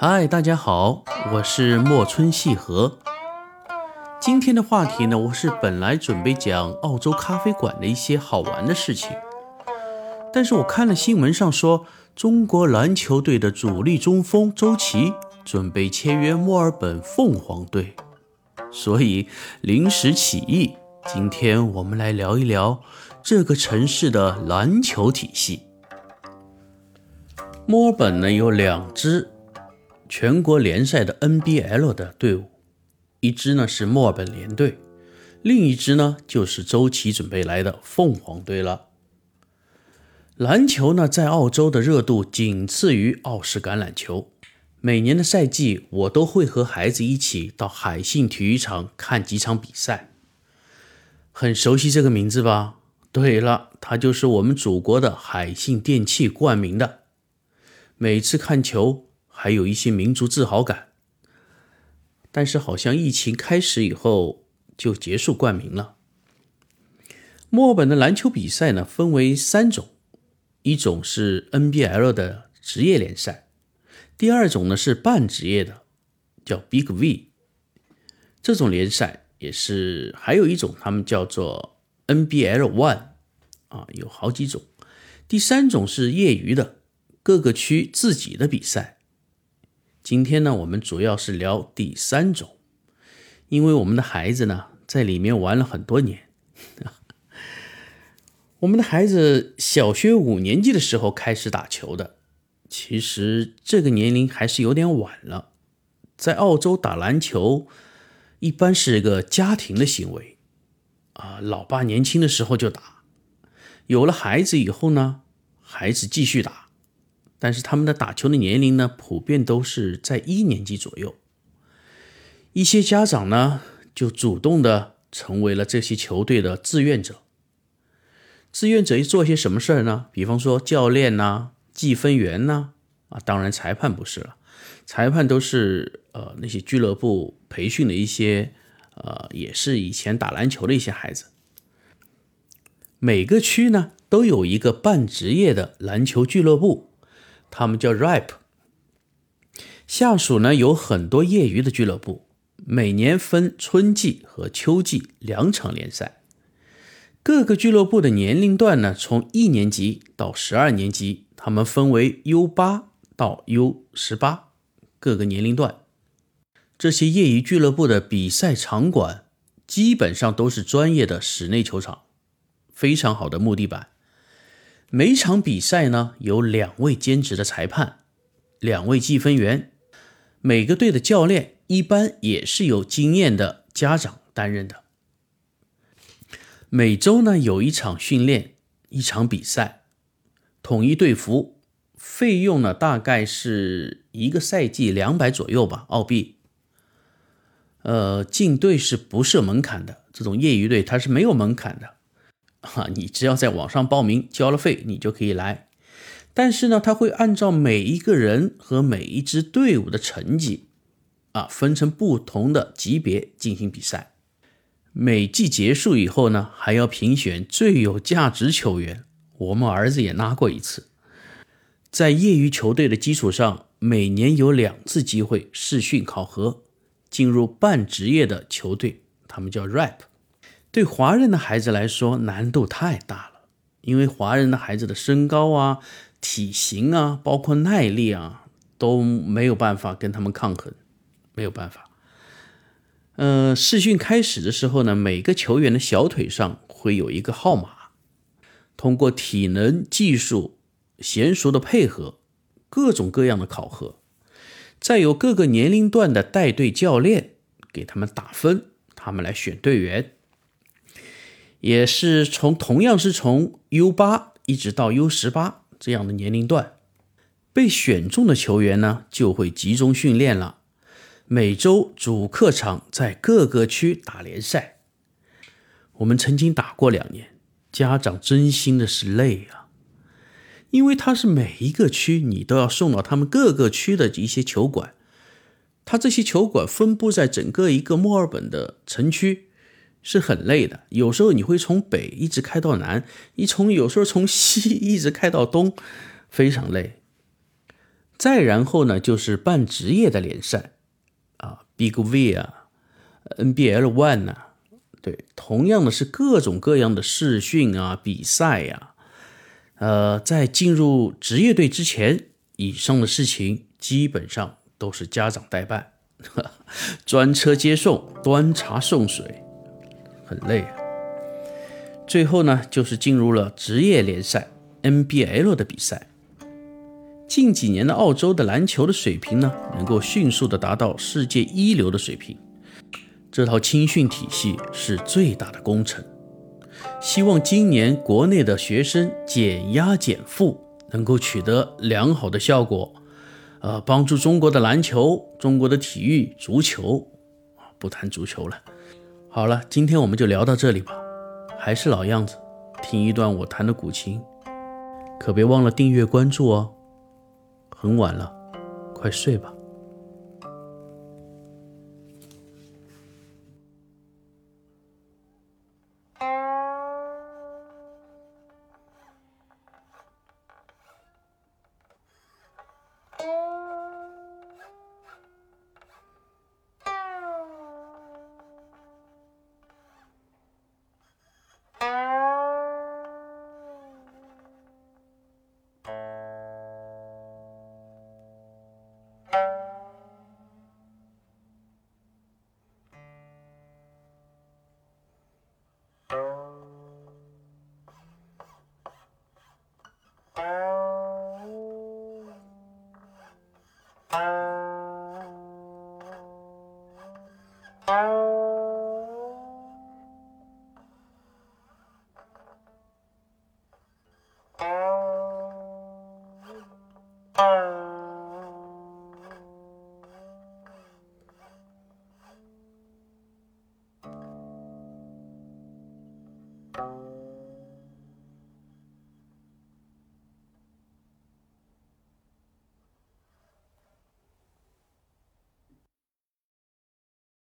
嗨，大家好，我是莫春细河。今天的话题呢，我是本来准备讲澳洲咖啡馆的一些好玩的事情，但是我看了新闻上说，中国篮球队的主力中锋周琦准备签约墨尔本凤凰队，所以临时起意，今天我们来聊一聊这个城市的篮球体系。墨尔本呢有两支全国联赛的 NBL 的队伍，一支呢是墨尔本联队，另一支呢就是周琦准备来的凤凰队了。篮球呢在澳洲的热度仅次于澳式橄榄球。每年的赛季，我都会和孩子一起到海信体育场看几场比赛。很熟悉这个名字吧？对了，它就是我们祖国的海信电器冠名的。每次看球，还有一些民族自豪感。但是好像疫情开始以后就结束冠名了。墨尔本的篮球比赛呢，分为三种，一种是 NBL 的职业联赛，第二种呢是半职业的，叫 Big V。这种联赛也是，还有一种他们叫做 NBL One，啊，有好几种。第三种是业余的。各个区自己的比赛。今天呢，我们主要是聊第三种，因为我们的孩子呢在里面玩了很多年。我们的孩子小学五年级的时候开始打球的，其实这个年龄还是有点晚了。在澳洲打篮球一般是一个家庭的行为啊，老爸年轻的时候就打，有了孩子以后呢，孩子继续打。但是他们的打球的年龄呢，普遍都是在一年级左右。一些家长呢，就主动的成为了这些球队的志愿者。志愿者又做些什么事儿呢？比方说教练呐、计分员呐，啊，当然裁判不是了，裁判都是呃那些俱乐部培训的一些呃，也是以前打篮球的一些孩子。每个区呢，都有一个半职业的篮球俱乐部。他们叫 Rap，下属呢有很多业余的俱乐部，每年分春季和秋季两场联赛。各个俱乐部的年龄段呢，从一年级到十二年级，他们分为 U 八到 U 十八各个年龄段。这些业余俱乐部的比赛场馆基本上都是专业的室内球场，非常好的木地板。每场比赛呢，有两位兼职的裁判，两位计分员，每个队的教练一般也是有经验的家长担任的。每周呢有一场训练，一场比赛，统一队服，费用呢大概是一个赛季两百左右吧，澳币。呃，进队是不设门槛的，这种业余队它是没有门槛的。哈，你只要在网上报名，交了费，你就可以来。但是呢，他会按照每一个人和每一支队伍的成绩，啊，分成不同的级别进行比赛。每季结束以后呢，还要评选最有价值球员。我们儿子也拉过一次。在业余球队的基础上，每年有两次机会试训考核，进入半职业的球队，他们叫 Rap。对华人的孩子来说，难度太大了，因为华人的孩子的身高啊、体型啊，包括耐力啊，都没有办法跟他们抗衡，没有办法。呃，试训开始的时候呢，每个球员的小腿上会有一个号码，通过体能、技术、娴熟的配合，各种各样的考核，再由各个年龄段的带队教练给他们打分，他们来选队员。也是从同样是从 U 八一直到 U 十八这样的年龄段，被选中的球员呢就会集中训练了。每周主客场在各个区打联赛。我们曾经打过两年，家长真心的是累啊，因为他是每一个区你都要送到他们各个区的一些球馆，他这些球馆分布在整个一个墨尔本的城区。是很累的，有时候你会从北一直开到南，一从有时候从西 一直开到东，非常累。再然后呢，就是半职业的联赛啊，Big V 啊，NBL One 呐，对，同样的是各种各样的试训啊、比赛呀。呃，在进入职业队之前，以上的事情基本上都是家长代办，专车接送、端茶送水，很累啊。最后呢，就是进入了职业联赛 NBL 的比赛。近几年的澳洲的篮球的水平呢，能够迅速的达到世界一流的水平，这套青训体系是最大的工程。希望今年国内的学生减压减负能够取得良好的效果，呃，帮助中国的篮球、中国的体育、足球啊，不谈足球了。好了，今天我们就聊到这里吧。还是老样子，听一段我弹的古琴，可别忘了订阅关注哦。很晚了，快睡吧。